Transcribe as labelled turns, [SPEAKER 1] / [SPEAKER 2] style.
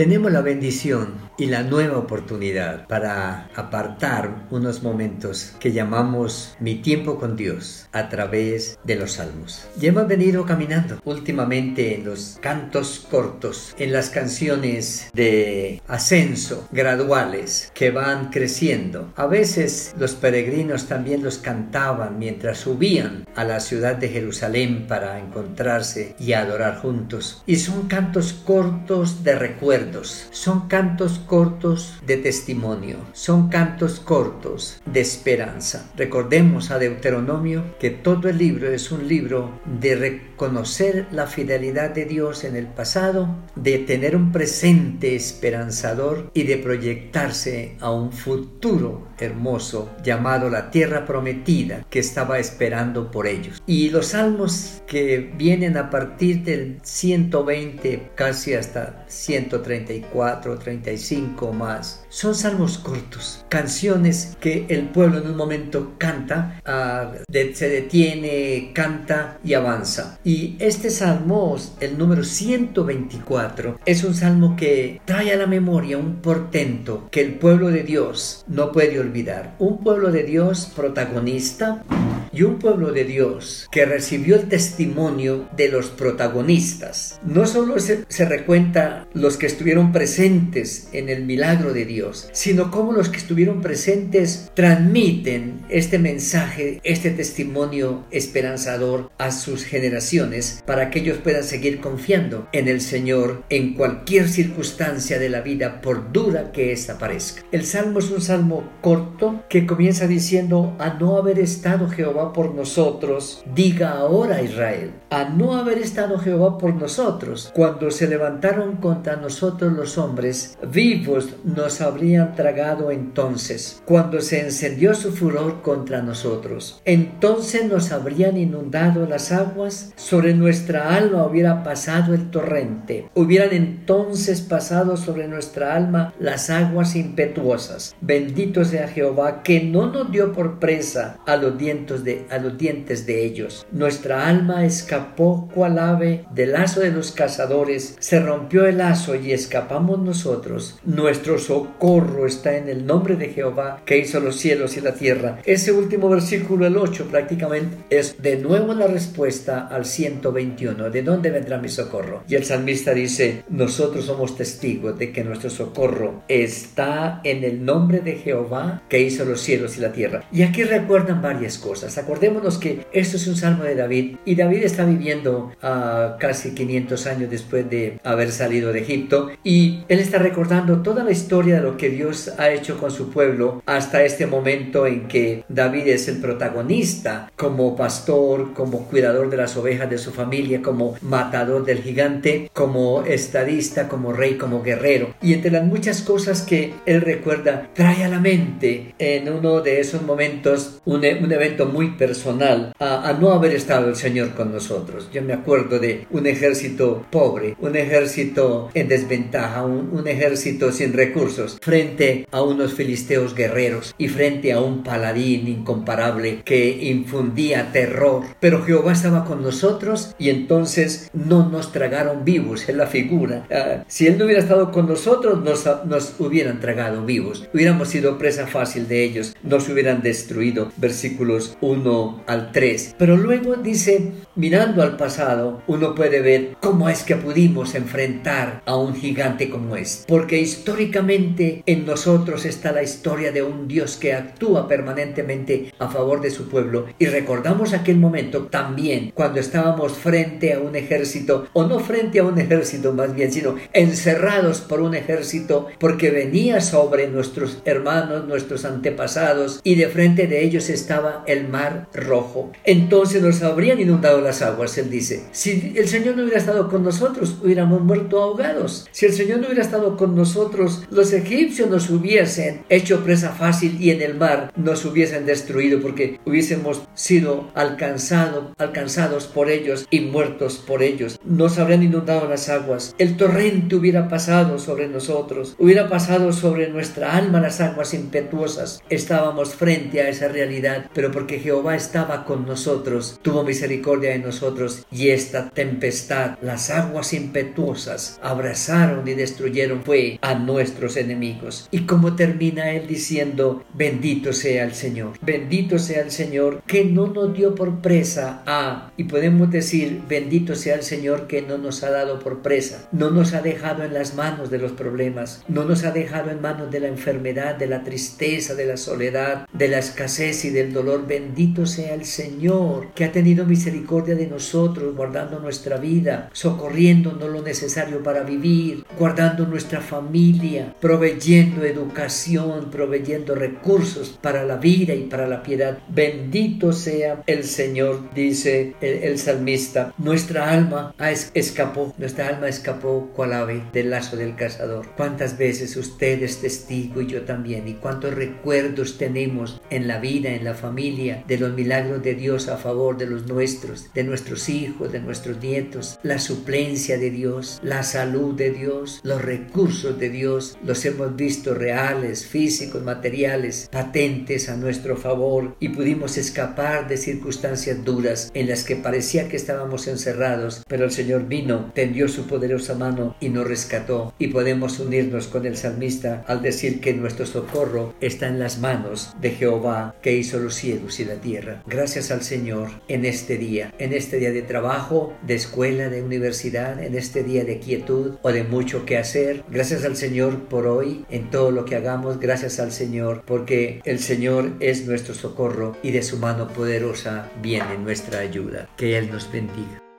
[SPEAKER 1] tenemos la bendición y la nueva oportunidad para apartar unos momentos que llamamos mi tiempo con Dios a través de los salmos. Ya hemos venido caminando últimamente en los cantos cortos, en las canciones de ascenso graduales que van creciendo. A veces los peregrinos también los cantaban mientras subían a la ciudad de Jerusalén para encontrarse y adorar juntos. Y son cantos cortos de recuerdos, son cantos cortos de testimonio, son cantos cortos de esperanza. Recordemos a Deuteronomio que todo el libro es un libro de reconocer la fidelidad de Dios en el pasado, de tener un presente esperanzador y de proyectarse a un futuro hermoso llamado la tierra prometida que estaba esperando por ellos. Y los salmos que vienen a partir del 120 casi hasta 134, 35 más, son salmos cortos, canciones que el pueblo en un momento canta, ah, se detiene, canta y avanza. Y este salmo, el número 124, es un salmo que trae a la memoria un portento que el pueblo de Dios no puede olvidar. Un pueblo de Dios protagonista y un pueblo de Dios que recibió el testimonio de los protagonistas. No solo se, recuenta los que estuvieron presentes en el milagro de Dios, sino cómo los que estuvieron presentes transmiten este mensaje, este testimonio esperanzador a sus generaciones para que ellos puedan seguir confiando en el Señor en cualquier circunstancia de la vida, por dura que ésta parezca. El salmo es un salmo corto que comienza diciendo a no haber estado Jehová por nosotros, diga ahora Israel, a no haber estado Jehová por nosotros, cuando se levantaron contra nosotros los hombres, vivos nos habrían tragado entonces, cuando se encendió su furor contra nosotros. Entonces nos habrían inundado las aguas, sobre nuestra alma hubiera pasado el torrente, hubieran entonces pasado sobre nuestra alma las aguas impetuosas. Bendito sea Jehová, que no nos dio por presa a los dientos de a los dientes de ellos. Nuestra alma escapó cual ave del lazo de los cazadores, se rompió el lazo y escapamos nosotros. Nuestro socorro está en el nombre de Jehová que hizo los cielos y la tierra. Ese último versículo, el 8, prácticamente es de nuevo la respuesta al 121. ¿De dónde vendrá mi socorro? Y el salmista dice, nosotros somos testigos de que nuestro socorro está en el nombre de Jehová que hizo los cielos y la tierra. Y aquí recuerdan varias cosas. Acordémonos que esto es un salmo de David y David está viviendo a casi 500 años después de haber salido de Egipto y él está recordando toda la historia de lo que Dios ha hecho con su pueblo hasta este momento en que David es el protagonista como pastor, como cuidador de las ovejas de su familia, como matador del gigante, como estadista, como rey, como guerrero. Y entre las muchas cosas que él recuerda, trae a la mente en uno de esos momentos un, un evento muy personal a, no haber estado el Señor con nosotros. Yo me acuerdo de un ejército pobre, un ejército en desventaja, un, ejército sin recursos, frente a unos filisteos guerreros y frente a un paladín incomparable que infundía terror. Pero Jehová estaba con nosotros y entonces no nos tragaron vivos, en la figura. Ah, si Él no hubiera estado con nosotros, nos, nos hubieran tragado vivos. Hubiéramos sido presa fácil de ellos, nos hubieran destruido. Versículos 1 al 3. Pero luego dice, mirando al pasado, uno puede ver cómo es que pudimos enfrentar a un gigante como este. Porque históricamente en nosotros está la historia de un Dios que actúa permanentemente a favor de su pueblo. Y recordamos aquel momento también cuando estábamos frente a un ejército, o no frente a un ejército más bien, sino encerrados por un ejército porque venía sobre nuestros hermanos, nuestros antepasados, y de frente de ellos estaba el mar rojo. Entonces nos habrían inundado las aguas, él dice. Si el Señor no hubiera estado con nosotros, hubiéramos muerto ahogados. Si el Señor no hubiera estado con nosotros, los egipcios nos hubiesen hecho presa fácil y en el mar nos hubiesen destruido porque hubiésemos sido alcanzado, alcanzados por ellos y muertos por ellos. Nos habrían inundado las aguas. El torrente hubiera pasado sobre nosotros, hubiera pasado sobre nuestra alma las aguas impetuosas. Estábamos frente a esa realidad, pero porque Jehová Jehová estaba con nosotros, tuvo misericordia de nosotros y esta tempestad, las aguas impetuosas, abrazaron y destruyeron fue a nuestros enemigos. Y como termina él diciendo, bendito sea el Señor, bendito sea el Señor que no nos dio por presa a, y podemos decir, bendito sea el Señor que no nos ha dado por presa, no nos ha dejado en las manos de los problemas, no nos ha dejado en manos de la enfermedad, de la tristeza, de la soledad, de la escasez y del dolor. Bendito sea el Señor que ha tenido misericordia de nosotros, guardando nuestra vida, socorriéndonos lo necesario para vivir, guardando nuestra familia, proveyendo educación, proveyendo recursos para la vida y para la piedad. Bendito sea el Señor, dice el, salmista. Nuestra alma escapó, nuestra alma escapó cual ave del lazo del cazador. ¿Cuántas veces usted es testigo y yo también? ¿Y cuántos recuerdos tenemos en la vida, en la familia, de los milagros de Dios a favor de los nuestros, de nuestros hijos, de nuestros nietos? La suplencia de Dios, la salud de Dios, los recursos de Dios, los hemos visto reales, físicos, materiales, patentes a nuestro favor y pudimos escapar de circunstancias duras en las que parecía que estábamos encerrados, pero el Señor vino, tendió su poderosa mano y nos rescató y podemos unirnos con el salmista al decir que nuestro socorro está en las manos de Jehová que hizo los cielos y la tierra. Gracias al Señor en este día, en este día de trabajo, de escuela, de universidad, en este día de quietud o de mucho que hacer. Gracias al Señor por hoy, en todo lo que hagamos, gracias al Señor porque el Señor es nuestro socorro y de su mano poderosa viene nuestra ayuda. Que Él nos bendiga.